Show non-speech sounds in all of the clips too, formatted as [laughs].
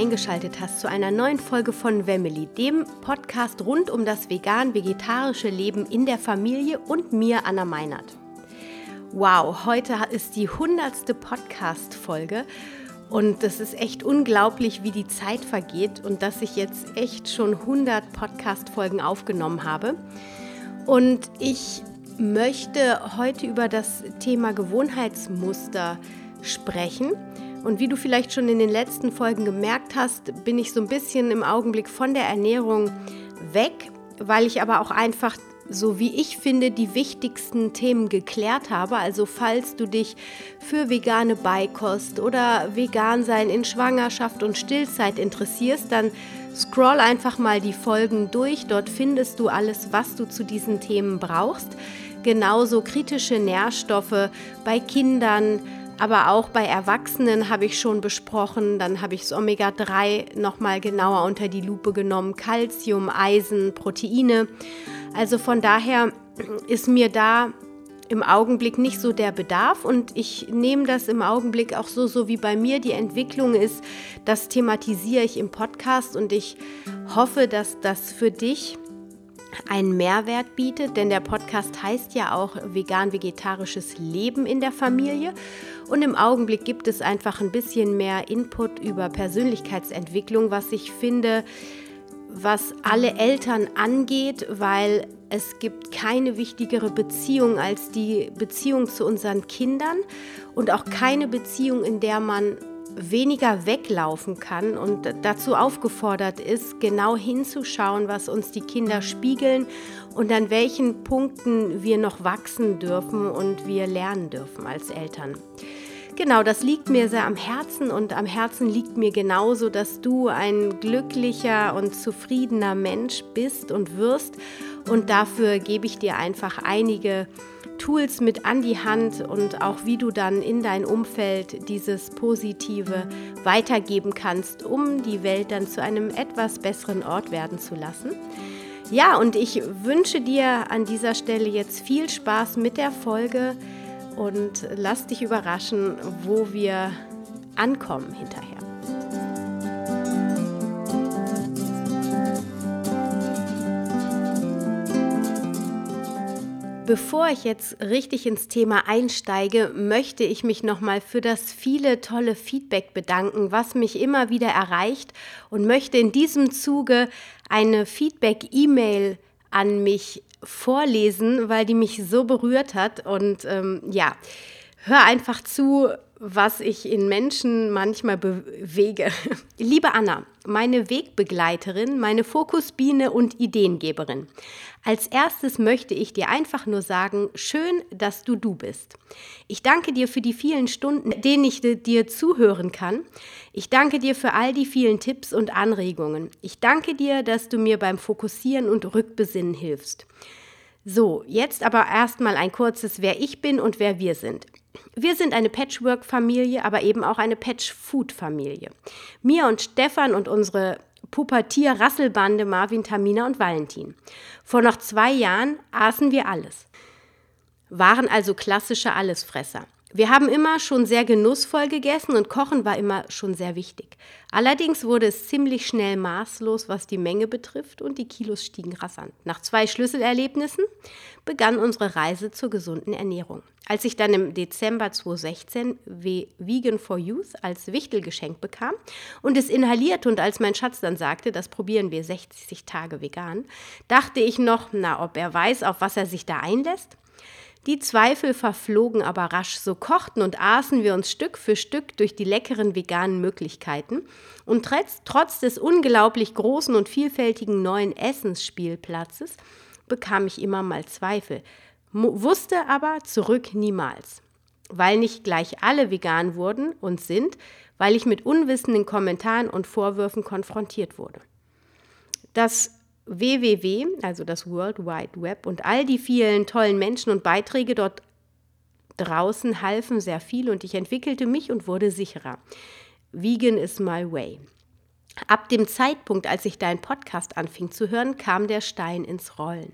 eingeschaltet hast zu einer neuen Folge von Wemmeli, dem Podcast rund um das vegan-vegetarische Leben in der Familie und mir, Anna Meinert. Wow, heute ist die hundertste Podcast-Folge und es ist echt unglaublich, wie die Zeit vergeht und dass ich jetzt echt schon 100 Podcast-Folgen aufgenommen habe. Und ich möchte heute über das Thema Gewohnheitsmuster sprechen. Und wie du vielleicht schon in den letzten Folgen gemerkt hast, bin ich so ein bisschen im Augenblick von der Ernährung weg, weil ich aber auch einfach so wie ich finde, die wichtigsten Themen geklärt habe. Also falls du dich für vegane Beikost oder vegan sein in Schwangerschaft und Stillzeit interessierst, dann scroll einfach mal die Folgen durch. Dort findest du alles, was du zu diesen Themen brauchst. Genauso kritische Nährstoffe bei Kindern, aber auch bei Erwachsenen habe ich schon besprochen. Dann habe ich das Omega-3 nochmal genauer unter die Lupe genommen. Calcium, Eisen, Proteine. Also von daher ist mir da im Augenblick nicht so der Bedarf und ich nehme das im Augenblick auch so, so wie bei mir die Entwicklung ist. Das thematisiere ich im Podcast und ich hoffe, dass das für dich einen Mehrwert bietet, denn der Podcast heißt ja auch vegan-vegetarisches Leben in der Familie. Und im Augenblick gibt es einfach ein bisschen mehr Input über Persönlichkeitsentwicklung, was ich finde, was alle Eltern angeht, weil es gibt keine wichtigere Beziehung als die Beziehung zu unseren Kindern und auch keine Beziehung, in der man weniger weglaufen kann und dazu aufgefordert ist, genau hinzuschauen, was uns die Kinder spiegeln und an welchen Punkten wir noch wachsen dürfen und wir lernen dürfen als Eltern. Genau, das liegt mir sehr am Herzen und am Herzen liegt mir genauso, dass du ein glücklicher und zufriedener Mensch bist und wirst. Und dafür gebe ich dir einfach einige Tools mit an die Hand und auch wie du dann in dein Umfeld dieses Positive weitergeben kannst, um die Welt dann zu einem etwas besseren Ort werden zu lassen. Ja, und ich wünsche dir an dieser Stelle jetzt viel Spaß mit der Folge und lass dich überraschen, wo wir ankommen hinterher. Bevor ich jetzt richtig ins Thema einsteige, möchte ich mich nochmal für das viele tolle Feedback bedanken, was mich immer wieder erreicht und möchte in diesem Zuge eine Feedback-E-Mail an mich vorlesen, weil die mich so berührt hat. Und ähm, ja, hör einfach zu, was ich in Menschen manchmal bewege. [laughs] Liebe Anna, meine Wegbegleiterin, meine Fokusbiene und Ideengeberin. Als erstes möchte ich dir einfach nur sagen, schön, dass du du bist. Ich danke dir für die vielen Stunden, denen ich dir zuhören kann. Ich danke dir für all die vielen Tipps und Anregungen. Ich danke dir, dass du mir beim Fokussieren und Rückbesinnen hilfst. So, jetzt aber erstmal ein kurzes, wer ich bin und wer wir sind. Wir sind eine Patchwork-Familie, aber eben auch eine Patch-Food-Familie. Mir und Stefan und unsere Pubertier-Rasselbande Marvin, Tamina und Valentin. Vor noch zwei Jahren aßen wir alles, waren also klassische Allesfresser. Wir haben immer schon sehr genussvoll gegessen und Kochen war immer schon sehr wichtig. Allerdings wurde es ziemlich schnell maßlos, was die Menge betrifft und die Kilos stiegen rasant. Nach zwei Schlüsselerlebnissen begann unsere Reise zur gesunden Ernährung. Als ich dann im Dezember 2016 Vegan for Youth als Wichtelgeschenk bekam und es inhalierte und als mein Schatz dann sagte, das probieren wir 60 Tage vegan, dachte ich noch, na, ob er weiß, auf was er sich da einlässt? Die Zweifel verflogen aber rasch, so kochten und aßen wir uns Stück für Stück durch die leckeren veganen Möglichkeiten und trotz, trotz des unglaublich großen und vielfältigen neuen Essensspielplatzes bekam ich immer mal Zweifel, wusste aber zurück niemals. Weil nicht gleich alle vegan wurden und sind, weil ich mit unwissenden Kommentaren und Vorwürfen konfrontiert wurde. Das www, also das World Wide Web und all die vielen tollen Menschen und Beiträge dort draußen halfen sehr viel und ich entwickelte mich und wurde sicherer. Vegan is my way. Ab dem Zeitpunkt, als ich deinen Podcast anfing zu hören, kam der Stein ins Rollen.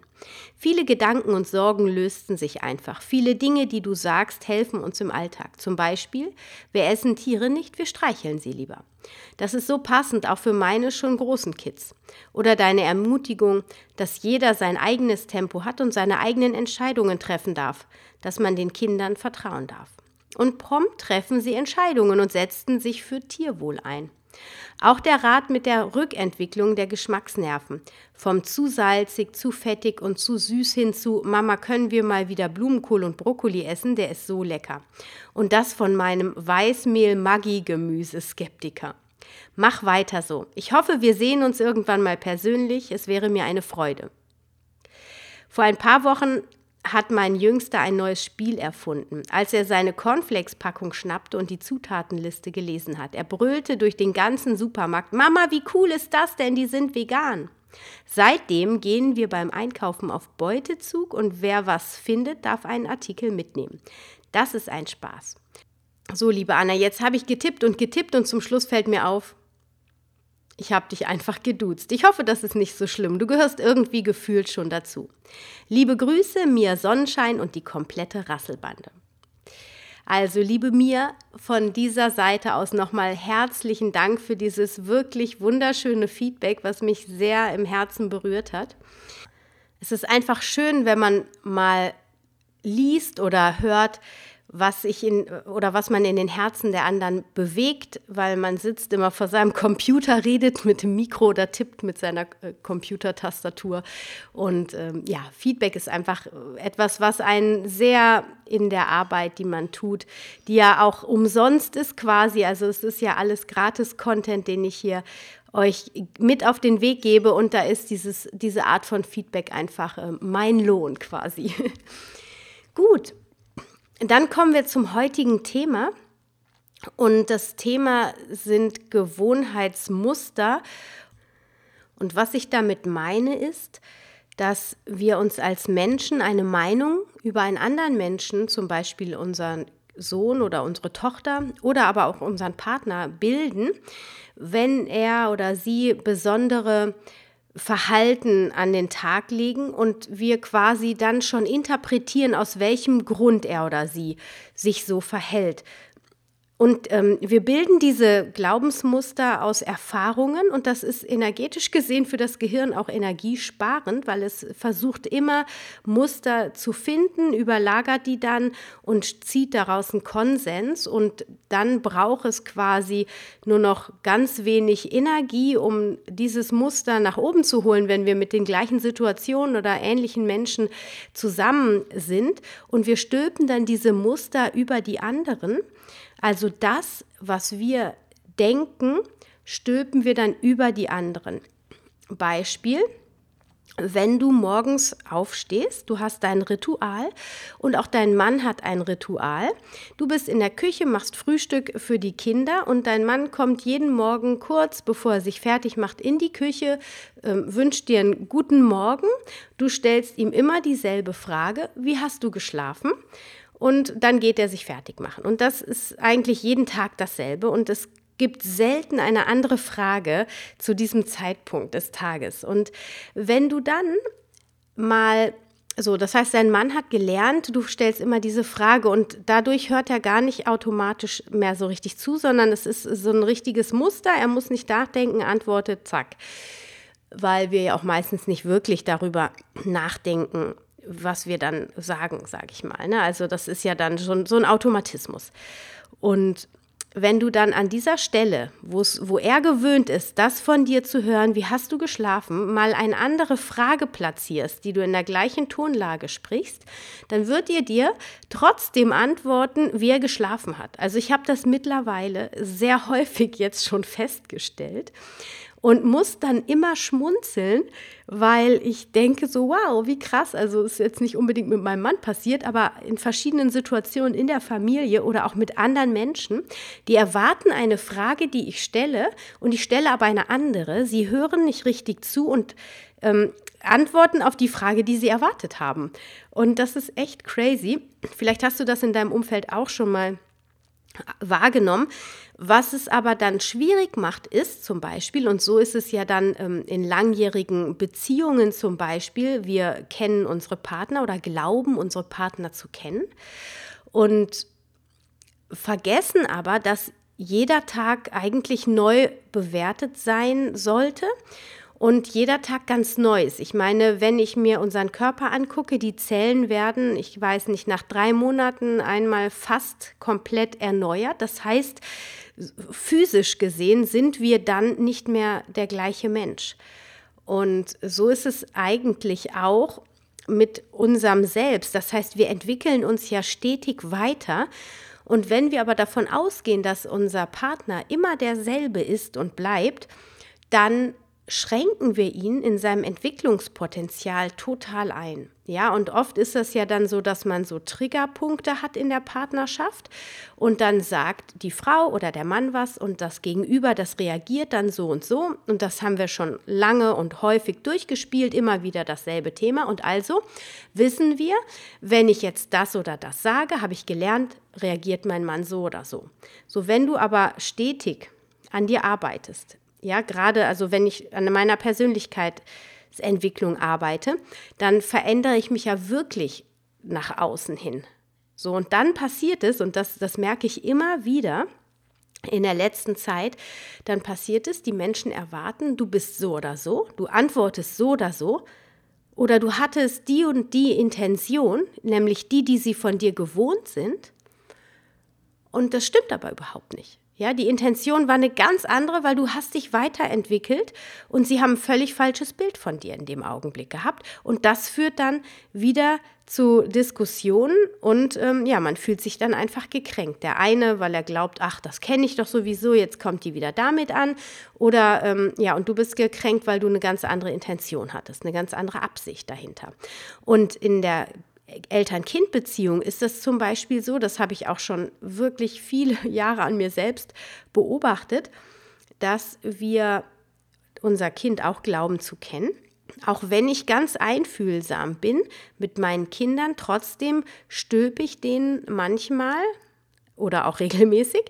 Viele Gedanken und Sorgen lösten sich einfach. Viele Dinge, die du sagst, helfen uns im Alltag. Zum Beispiel, wir essen Tiere nicht, wir streicheln sie lieber. Das ist so passend auch für meine schon großen Kids. Oder deine Ermutigung, dass jeder sein eigenes Tempo hat und seine eigenen Entscheidungen treffen darf, dass man den Kindern vertrauen darf. Und prompt treffen sie Entscheidungen und setzten sich für Tierwohl ein. Auch der Rat mit der Rückentwicklung der Geschmacksnerven. Vom zu salzig, zu fettig und zu süß hin zu Mama, können wir mal wieder Blumenkohl und Brokkoli essen, der ist so lecker. Und das von meinem Weißmehl-Maggi-Gemüse-Skeptiker. Mach weiter so. Ich hoffe, wir sehen uns irgendwann mal persönlich. Es wäre mir eine Freude. Vor ein paar Wochen hat mein Jüngster ein neues Spiel erfunden, als er seine Cornflakes-Packung schnappte und die Zutatenliste gelesen hat. Er brüllte durch den ganzen Supermarkt, Mama, wie cool ist das denn, die sind vegan. Seitdem gehen wir beim Einkaufen auf Beutezug und wer was findet, darf einen Artikel mitnehmen. Das ist ein Spaß. So, liebe Anna, jetzt habe ich getippt und getippt und zum Schluss fällt mir auf, ich habe dich einfach geduzt. Ich hoffe, das ist nicht so schlimm. Du gehörst irgendwie gefühlt schon dazu. Liebe Grüße, Mia Sonnenschein und die komplette Rasselbande. Also, liebe Mia, von dieser Seite aus nochmal herzlichen Dank für dieses wirklich wunderschöne Feedback, was mich sehr im Herzen berührt hat. Es ist einfach schön, wenn man mal liest oder hört, was ich in oder was man in den Herzen der anderen bewegt, weil man sitzt immer vor seinem Computer, redet mit dem Mikro oder tippt mit seiner äh, Computertastatur. Und ähm, ja, Feedback ist einfach etwas, was einen sehr in der Arbeit, die man tut, die ja auch umsonst ist quasi. Also es ist ja alles Gratis-Content, den ich hier euch mit auf den Weg gebe. Und da ist dieses, diese Art von Feedback einfach äh, mein Lohn quasi. [laughs] Gut, dann kommen wir zum heutigen Thema. Und das Thema sind Gewohnheitsmuster. Und was ich damit meine ist, dass wir uns als Menschen eine Meinung über einen anderen Menschen, zum Beispiel unseren Sohn oder unsere Tochter oder aber auch unseren Partner bilden, wenn er oder sie besondere Verhalten an den Tag legen und wir quasi dann schon interpretieren, aus welchem Grund er oder sie sich so verhält. Und ähm, wir bilden diese Glaubensmuster aus Erfahrungen und das ist energetisch gesehen für das Gehirn auch energiesparend, weil es versucht immer Muster zu finden, überlagert die dann und zieht daraus einen Konsens und dann braucht es quasi nur noch ganz wenig Energie, um dieses Muster nach oben zu holen, wenn wir mit den gleichen Situationen oder ähnlichen Menschen zusammen sind und wir stülpen dann diese Muster über die anderen. Also das, was wir denken, stülpen wir dann über die anderen. Beispiel, wenn du morgens aufstehst, du hast dein Ritual und auch dein Mann hat ein Ritual. Du bist in der Küche, machst Frühstück für die Kinder und dein Mann kommt jeden Morgen kurz, bevor er sich fertig macht, in die Küche, äh, wünscht dir einen guten Morgen. Du stellst ihm immer dieselbe Frage, wie hast du geschlafen? Und dann geht er sich fertig machen. Und das ist eigentlich jeden Tag dasselbe und es gibt selten eine andere Frage zu diesem Zeitpunkt des Tages. Und wenn du dann mal so, das heißt, dein Mann hat gelernt, du stellst immer diese Frage und dadurch hört er gar nicht automatisch mehr so richtig zu, sondern es ist so ein richtiges Muster. Er muss nicht nachdenken, antwortet, zack. Weil wir ja auch meistens nicht wirklich darüber nachdenken, was wir dann sagen, sage ich mal. Ne? Also das ist ja dann schon so ein Automatismus. Und wenn du dann an dieser Stelle, wo er gewöhnt ist, das von dir zu hören, wie hast du geschlafen, mal eine andere Frage platzierst, die du in der gleichen Tonlage sprichst, dann wird ihr dir trotzdem antworten, wie er geschlafen hat. Also ich habe das mittlerweile sehr [laughs] häufig jetzt schon festgestellt und muss dann immer schmunzeln, weil ich denke so, wow, wie krass. Also ist jetzt nicht unbedingt mit meinem Mann passiert, aber in verschiedenen Situationen in der Familie oder auch mit anderen Menschen, die erwarten eine Frage, die ich stelle und ich stelle aber eine andere. Sie hören nicht richtig zu und ähm, antworten auf die Frage, die sie erwartet haben. Und das ist echt crazy. Vielleicht hast du das in deinem Umfeld auch schon mal wahrgenommen. Was es aber dann schwierig macht, ist zum Beispiel, und so ist es ja dann ähm, in langjährigen Beziehungen zum Beispiel, wir kennen unsere Partner oder glauben unsere Partner zu kennen und vergessen aber, dass jeder Tag eigentlich neu bewertet sein sollte und jeder Tag ganz neu ist. Ich meine, wenn ich mir unseren Körper angucke, die Zellen werden, ich weiß nicht, nach drei Monaten einmal fast komplett erneuert. Das heißt, physisch gesehen sind wir dann nicht mehr der gleiche Mensch. Und so ist es eigentlich auch mit unserem Selbst. Das heißt, wir entwickeln uns ja stetig weiter. Und wenn wir aber davon ausgehen, dass unser Partner immer derselbe ist und bleibt, dann schränken wir ihn in seinem Entwicklungspotenzial total ein. Ja, und oft ist es ja dann so, dass man so Triggerpunkte hat in der Partnerschaft und dann sagt die Frau oder der Mann was und das Gegenüber, das reagiert dann so und so. Und das haben wir schon lange und häufig durchgespielt, immer wieder dasselbe Thema. Und also wissen wir, wenn ich jetzt das oder das sage, habe ich gelernt, reagiert mein Mann so oder so. So, wenn du aber stetig an dir arbeitest, ja, gerade also wenn ich an meiner Persönlichkeitsentwicklung arbeite, dann verändere ich mich ja wirklich nach außen hin. So, und dann passiert es, und das, das merke ich immer wieder in der letzten Zeit, dann passiert es, die Menschen erwarten, du bist so oder so, du antwortest so oder so, oder du hattest die und die Intention, nämlich die, die sie von dir gewohnt sind, und das stimmt aber überhaupt nicht. Ja, die Intention war eine ganz andere, weil du hast dich weiterentwickelt und sie haben ein völlig falsches Bild von dir in dem Augenblick gehabt. Und das führt dann wieder zu Diskussionen und ähm, ja, man fühlt sich dann einfach gekränkt. Der eine, weil er glaubt, ach, das kenne ich doch sowieso, jetzt kommt die wieder damit an. Oder ähm, ja, und du bist gekränkt, weil du eine ganz andere Intention hattest, eine ganz andere Absicht dahinter. Und in der Eltern-Kind-Beziehung ist das zum Beispiel so, das habe ich auch schon wirklich viele [laughs] Jahre an mir selbst beobachtet, dass wir unser Kind auch glauben zu kennen. Auch wenn ich ganz einfühlsam bin mit meinen Kindern, trotzdem stülpe ich denen manchmal oder auch [laughs] regelmäßig.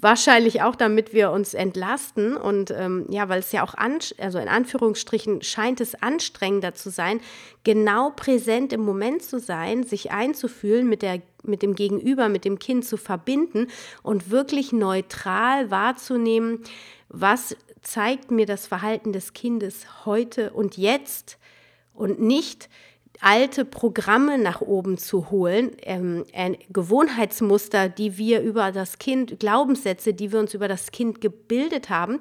Wahrscheinlich auch, damit wir uns entlasten und ähm, ja, weil es ja auch, an, also in Anführungsstrichen scheint es anstrengender zu sein, genau präsent im Moment zu sein, sich einzufühlen, mit, der, mit dem Gegenüber, mit dem Kind zu verbinden und wirklich neutral wahrzunehmen, was zeigt mir das Verhalten des Kindes heute und jetzt und nicht, alte Programme nach oben zu holen, ähm, Gewohnheitsmuster, die wir über das Kind, Glaubenssätze, die wir uns über das Kind gebildet haben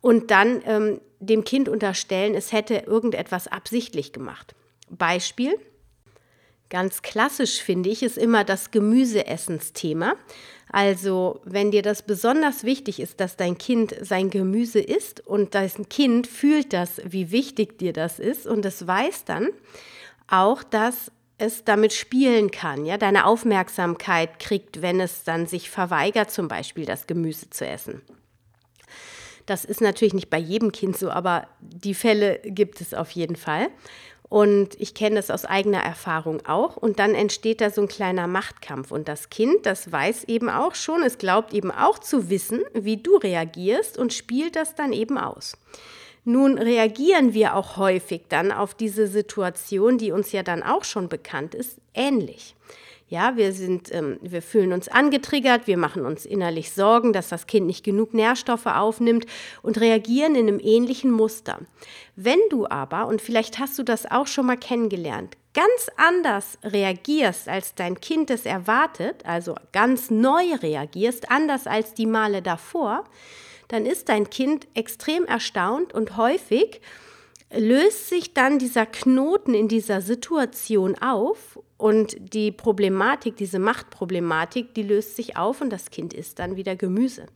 und dann ähm, dem Kind unterstellen, es hätte irgendetwas absichtlich gemacht. Beispiel, ganz klassisch finde ich, ist immer das Gemüseessensthema. Also, wenn dir das besonders wichtig ist, dass dein Kind sein Gemüse isst und dein Kind fühlt das, wie wichtig dir das ist und es weiß dann, auch, dass es damit spielen kann, ja, deine Aufmerksamkeit kriegt, wenn es dann sich verweigert, zum Beispiel das Gemüse zu essen. Das ist natürlich nicht bei jedem Kind so, aber die Fälle gibt es auf jeden Fall. Und ich kenne das aus eigener Erfahrung auch. Und dann entsteht da so ein kleiner Machtkampf. Und das Kind, das weiß eben auch schon, es glaubt eben auch zu wissen, wie du reagierst und spielt das dann eben aus. Nun reagieren wir auch häufig dann auf diese Situation, die uns ja dann auch schon bekannt ist, ähnlich. Ja, wir sind, ähm, wir fühlen uns angetriggert, wir machen uns innerlich Sorgen, dass das Kind nicht genug Nährstoffe aufnimmt und reagieren in einem ähnlichen Muster. Wenn du aber, und vielleicht hast du das auch schon mal kennengelernt, ganz anders reagierst, als dein Kind es erwartet, also ganz neu reagierst, anders als die Male davor, dann ist dein Kind extrem erstaunt und häufig löst sich dann dieser Knoten in dieser Situation auf und die Problematik, diese Machtproblematik, die löst sich auf und das Kind isst dann wieder Gemüse.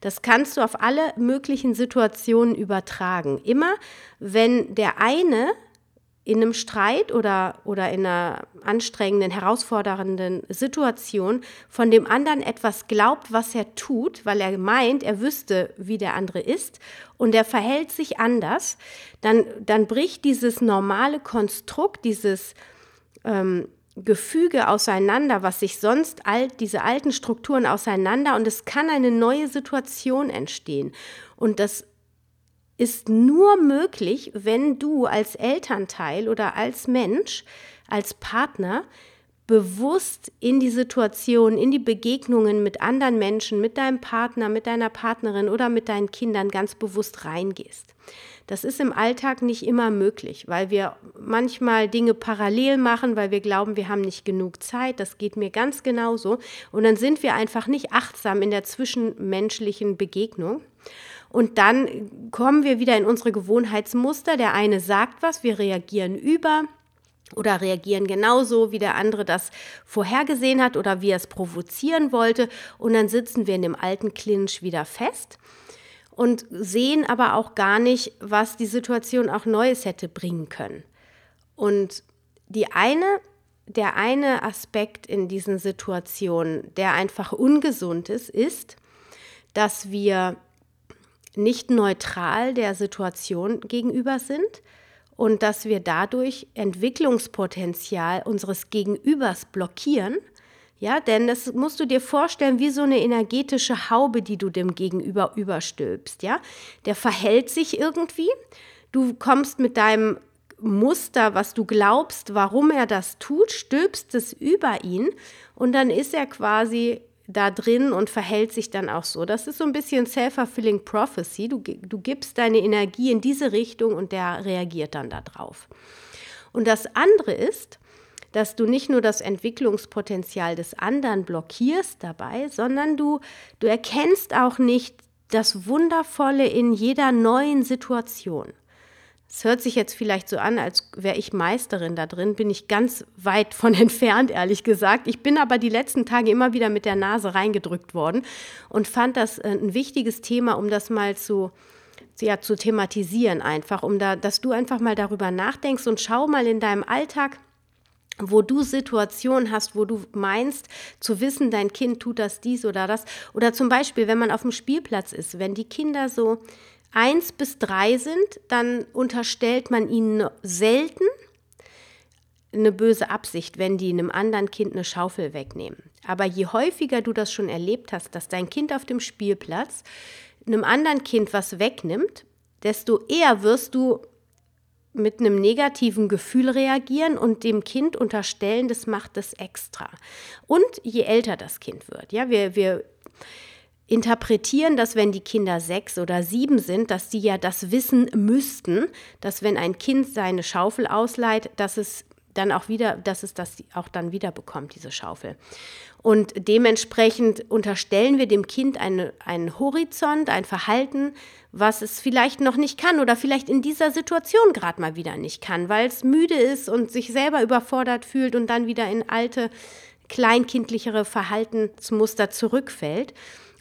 Das kannst du auf alle möglichen Situationen übertragen. Immer wenn der eine in einem Streit oder, oder in einer anstrengenden, herausfordernden Situation von dem anderen etwas glaubt, was er tut, weil er meint, er wüsste, wie der andere ist und er verhält sich anders, dann, dann bricht dieses normale Konstrukt, dieses ähm, Gefüge auseinander, was sich sonst alt, diese alten Strukturen auseinander und es kann eine neue Situation entstehen. Und das ist nur möglich, wenn du als Elternteil oder als Mensch, als Partner bewusst in die Situation, in die Begegnungen mit anderen Menschen, mit deinem Partner, mit deiner Partnerin oder mit deinen Kindern ganz bewusst reingehst. Das ist im Alltag nicht immer möglich, weil wir manchmal Dinge parallel machen, weil wir glauben, wir haben nicht genug Zeit. Das geht mir ganz genauso. Und dann sind wir einfach nicht achtsam in der zwischenmenschlichen Begegnung. Und dann kommen wir wieder in unsere Gewohnheitsmuster. Der eine sagt was, wir reagieren über oder reagieren genauso, wie der andere das vorhergesehen hat oder wie er es provozieren wollte. Und dann sitzen wir in dem alten Clinch wieder fest und sehen aber auch gar nicht, was die Situation auch Neues hätte bringen können. Und die eine, der eine Aspekt in diesen Situationen, der einfach ungesund ist, ist, dass wir nicht neutral der Situation gegenüber sind, und dass wir dadurch Entwicklungspotenzial unseres Gegenübers blockieren. Ja, denn das musst du dir vorstellen wie so eine energetische Haube, die du dem Gegenüber überstülpst. Ja, der verhält sich irgendwie. Du kommst mit deinem Muster, was du glaubst, warum er das tut, stülpst es über ihn und dann ist er quasi da drin und verhält sich dann auch so. Das ist so ein bisschen self-fulfilling prophecy. Du, du gibst deine Energie in diese Richtung und der reagiert dann darauf. Und das andere ist, dass du nicht nur das Entwicklungspotenzial des anderen blockierst dabei, sondern du, du erkennst auch nicht das Wundervolle in jeder neuen Situation. Es hört sich jetzt vielleicht so an, als wäre ich Meisterin da drin, bin ich ganz weit von [laughs] entfernt, ehrlich gesagt. Ich bin aber die letzten Tage immer wieder mit der Nase reingedrückt worden und fand das äh, ein wichtiges Thema, um das mal zu, ja, zu thematisieren einfach, um da, dass du einfach mal darüber nachdenkst und schau mal in deinem Alltag, wo du Situationen hast, wo du meinst zu wissen, dein Kind tut das dies oder das. Oder zum Beispiel, wenn man auf dem Spielplatz ist, wenn die Kinder so eins bis drei sind, dann unterstellt man ihnen selten eine böse Absicht, wenn die einem anderen Kind eine Schaufel wegnehmen. Aber je häufiger du das schon erlebt hast, dass dein Kind auf dem Spielplatz einem anderen Kind was wegnimmt, desto eher wirst du mit einem negativen Gefühl reagieren und dem Kind unterstellen, das macht das extra. Und je älter das Kind wird, ja, wir, wir interpretieren, dass wenn die Kinder sechs oder sieben sind, dass die ja das wissen müssten, dass wenn ein Kind seine Schaufel ausleiht, dass es dann auch wieder, dass es das auch dann wieder bekommt, diese Schaufel. Und dementsprechend unterstellen wir dem Kind eine, einen Horizont, ein Verhalten, was es vielleicht noch nicht kann oder vielleicht in dieser Situation gerade mal wieder nicht kann, weil es müde ist und sich selber überfordert fühlt und dann wieder in alte, kleinkindlichere Verhaltensmuster zurückfällt.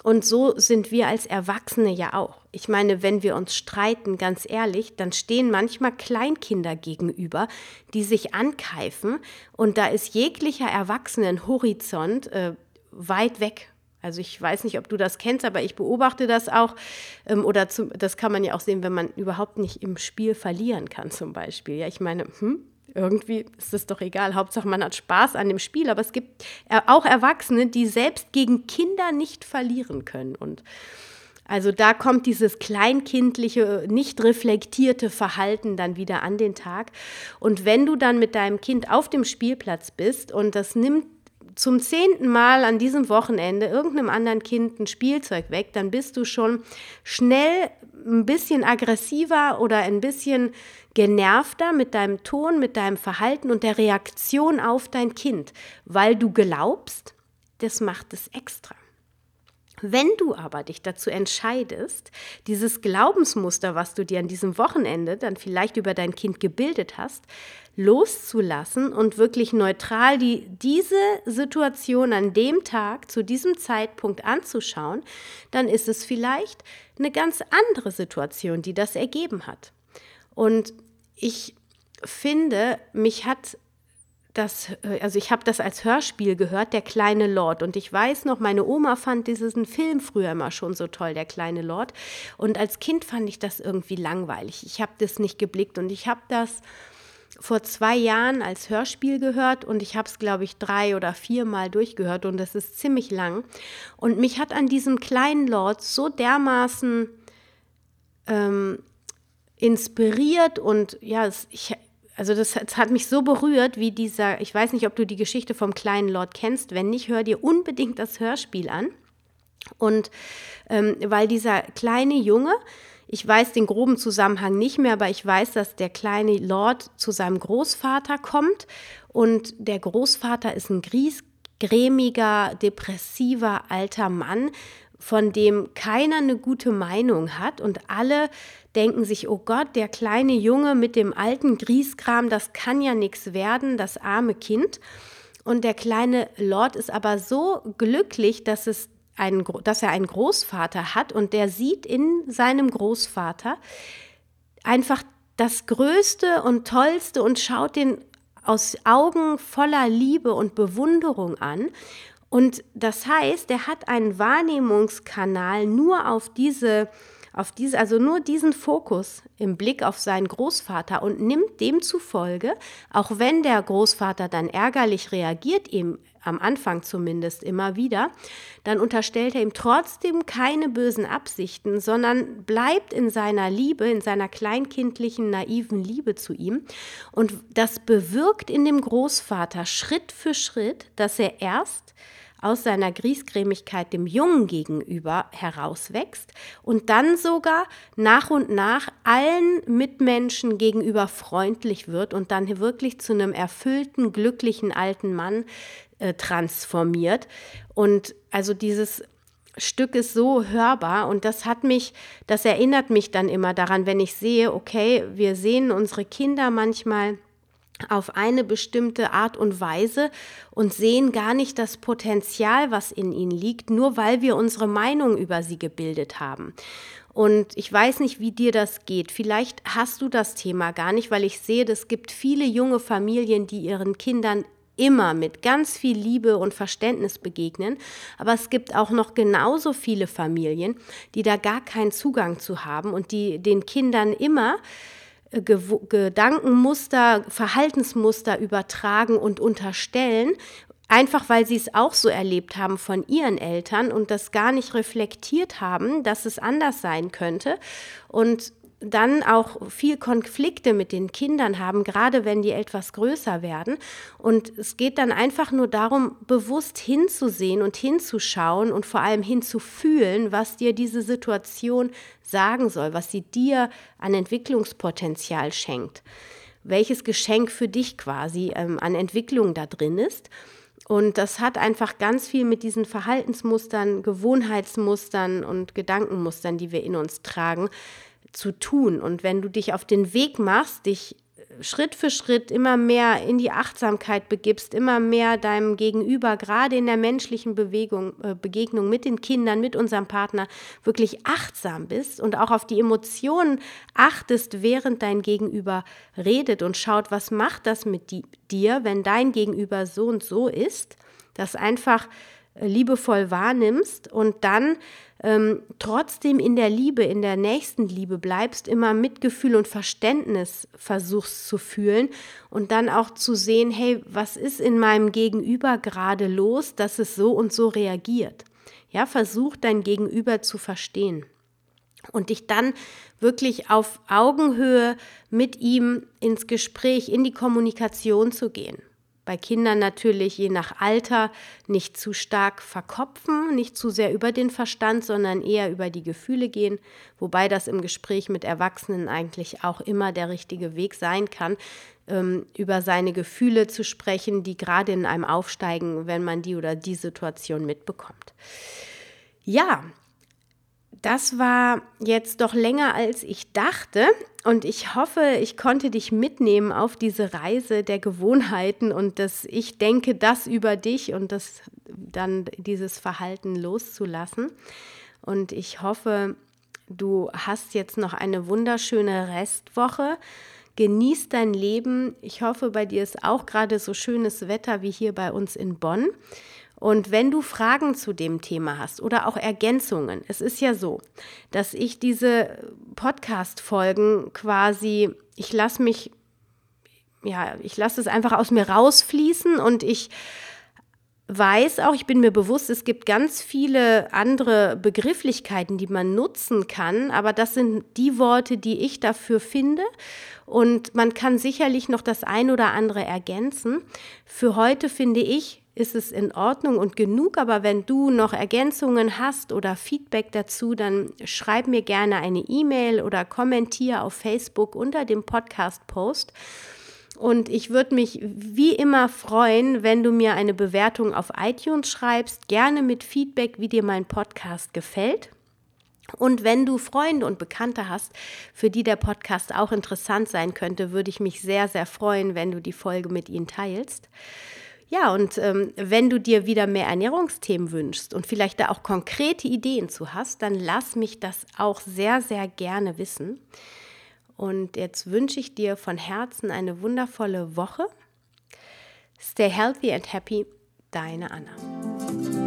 Und so sind wir als Erwachsene ja auch. Ich meine, wenn wir uns streiten, ganz ehrlich, dann stehen manchmal Kleinkinder gegenüber, die sich ankeifen und da ist jeglicher Erwachsenenhorizont äh, weit weg. Also ich weiß nicht, ob du das kennst, aber ich beobachte das auch. Ähm, oder zum, das kann man ja auch sehen, wenn man überhaupt nicht im Spiel verlieren kann zum Beispiel. Ja, ich meine, hm, irgendwie ist es doch egal. Hauptsache, man hat Spaß an dem Spiel. Aber es gibt auch Erwachsene, die selbst gegen Kinder nicht verlieren können. Und also da kommt dieses kleinkindliche, nicht reflektierte Verhalten dann wieder an den Tag. Und wenn du dann mit deinem Kind auf dem Spielplatz bist und das nimmt zum zehnten Mal an diesem Wochenende irgendeinem anderen Kind ein Spielzeug weg, dann bist du schon schnell ein bisschen aggressiver oder ein bisschen genervter mit deinem Ton, mit deinem Verhalten und der Reaktion auf dein Kind, weil du glaubst, das macht es extra. Wenn du aber dich dazu entscheidest, dieses Glaubensmuster, was du dir an diesem Wochenende dann vielleicht über dein Kind gebildet hast, loszulassen und wirklich neutral die, diese Situation an dem Tag zu diesem Zeitpunkt anzuschauen, dann ist es vielleicht eine ganz andere Situation, die das ergeben hat. Und ich finde, mich hat das, äh, also ich habe das als Hörspiel gehört, Der kleine Lord. Und ich weiß noch, meine Oma fand diesen Film früher immer schon so toll, Der kleine Lord. Und als Kind fand ich das irgendwie langweilig. Ich habe das nicht geblickt und ich habe das vor zwei Jahren als Hörspiel gehört und ich habe es, glaube ich, drei oder vier Mal durchgehört und das ist ziemlich lang. Und mich hat an diesem kleinen Lord so dermaßen ähm, inspiriert und ja, ich, also das, das, hat mich so berührt, wie dieser, ich weiß nicht, ob du die Geschichte vom kleinen Lord kennst, wenn nicht, hör dir unbedingt das Hörspiel an. Und ähm, weil dieser kleine Junge, ich weiß den groben Zusammenhang nicht mehr, aber ich weiß, dass der kleine Lord zu seinem Großvater kommt und der Großvater ist ein griesgrämiger, depressiver alter Mann, von dem keiner eine gute Meinung hat und alle denken sich, oh Gott, der kleine Junge mit dem alten Grieskram, das kann ja nichts werden, das arme Kind. Und der kleine Lord ist aber so glücklich, dass, es einen, dass er einen Großvater hat und der sieht in seinem Großvater einfach das Größte und Tollste und schaut den aus Augen voller Liebe und Bewunderung an. Und das heißt, er hat einen Wahrnehmungskanal nur auf diese auf diese, also nur diesen Fokus im Blick auf seinen Großvater und nimmt demzufolge, auch wenn der Großvater dann ärgerlich reagiert, ihm am Anfang zumindest immer wieder, dann unterstellt er ihm trotzdem keine bösen Absichten, sondern bleibt in seiner Liebe, in seiner kleinkindlichen, naiven Liebe zu ihm. Und das bewirkt in dem Großvater Schritt für Schritt, dass er erst aus seiner Griesgrämigkeit dem Jungen gegenüber herauswächst und dann sogar nach und nach allen Mitmenschen gegenüber freundlich wird und dann wirklich zu einem erfüllten, glücklichen alten Mann äh, transformiert. Und also dieses Stück ist so hörbar und das hat mich, das erinnert mich dann immer daran, wenn ich sehe, okay, wir sehen unsere Kinder manchmal auf eine bestimmte Art und Weise und sehen gar nicht das Potenzial, was in ihnen liegt, nur weil wir unsere Meinung über sie gebildet haben. Und ich weiß nicht, wie dir das geht. Vielleicht hast du das Thema gar nicht, weil ich sehe, es gibt viele junge Familien, die ihren Kindern immer mit ganz viel Liebe und Verständnis begegnen. Aber es gibt auch noch genauso viele Familien, die da gar keinen Zugang zu haben und die den Kindern immer Gedankenmuster, Verhaltensmuster übertragen und unterstellen, einfach weil sie es auch so erlebt haben von ihren Eltern und das gar nicht reflektiert haben, dass es anders sein könnte. Und dann auch viel Konflikte mit den Kindern haben, gerade wenn die etwas größer werden. Und es geht dann einfach nur darum, bewusst hinzusehen und hinzuschauen und vor allem hinzufühlen, was dir diese Situation sagen soll, was sie dir an Entwicklungspotenzial schenkt, welches Geschenk für dich quasi ähm, an Entwicklung da drin ist. Und das hat einfach ganz viel mit diesen Verhaltensmustern, Gewohnheitsmustern und Gedankenmustern, die wir in uns tragen, zu tun. Und wenn du dich auf den Weg machst, dich Schritt für Schritt immer mehr in die Achtsamkeit begibst, immer mehr deinem Gegenüber, gerade in der menschlichen Bewegung, äh, Begegnung mit den Kindern, mit unserem Partner, wirklich achtsam bist und auch auf die Emotionen achtest, während dein Gegenüber redet und schaut, was macht das mit dir, wenn dein Gegenüber so und so ist, das einfach äh, liebevoll wahrnimmst und dann ähm, trotzdem in der Liebe, in der nächsten Liebe bleibst, immer Mitgefühl und Verständnis versuchst zu fühlen und dann auch zu sehen, hey, was ist in meinem Gegenüber gerade los, dass es so und so reagiert. Ja, versuch dein Gegenüber zu verstehen und dich dann wirklich auf Augenhöhe mit ihm ins Gespräch, in die Kommunikation zu gehen. Bei Kindern natürlich je nach Alter nicht zu stark verkopfen, nicht zu sehr über den Verstand, sondern eher über die Gefühle gehen, wobei das im Gespräch mit Erwachsenen eigentlich auch immer der richtige Weg sein kann, ähm, über seine Gefühle zu sprechen, die gerade in einem aufsteigen, wenn man die oder die Situation mitbekommt. Ja, das war jetzt doch länger, als ich dachte. Und ich hoffe, ich konnte dich mitnehmen auf diese Reise der Gewohnheiten und dass ich denke, das über dich und das dann dieses Verhalten loszulassen. Und ich hoffe, du hast jetzt noch eine wunderschöne Restwoche. Genieß dein Leben. Ich hoffe, bei dir ist auch gerade so schönes Wetter wie hier bei uns in Bonn. Und wenn du Fragen zu dem Thema hast oder auch Ergänzungen, es ist ja so, dass ich diese Podcast-Folgen quasi, ich lasse mich, ja, ich lasse es einfach aus mir rausfließen und ich weiß auch, ich bin mir bewusst, es gibt ganz viele andere Begrifflichkeiten, die man nutzen kann, aber das sind die Worte, die ich dafür finde. Und man kann sicherlich noch das ein oder andere ergänzen. Für heute finde ich, ist es in Ordnung und genug, aber wenn du noch Ergänzungen hast oder Feedback dazu, dann schreib mir gerne eine E-Mail oder kommentiere auf Facebook unter dem Podcast-Post. Und ich würde mich wie immer freuen, wenn du mir eine Bewertung auf iTunes schreibst, gerne mit Feedback, wie dir mein Podcast gefällt. Und wenn du Freunde und Bekannte hast, für die der Podcast auch interessant sein könnte, würde ich mich sehr, sehr freuen, wenn du die Folge mit ihnen teilst. Ja, und ähm, wenn du dir wieder mehr Ernährungsthemen wünschst und vielleicht da auch konkrete Ideen zu hast, dann lass mich das auch sehr, sehr gerne wissen. Und jetzt wünsche ich dir von Herzen eine wundervolle Woche. Stay healthy and happy, deine Anna.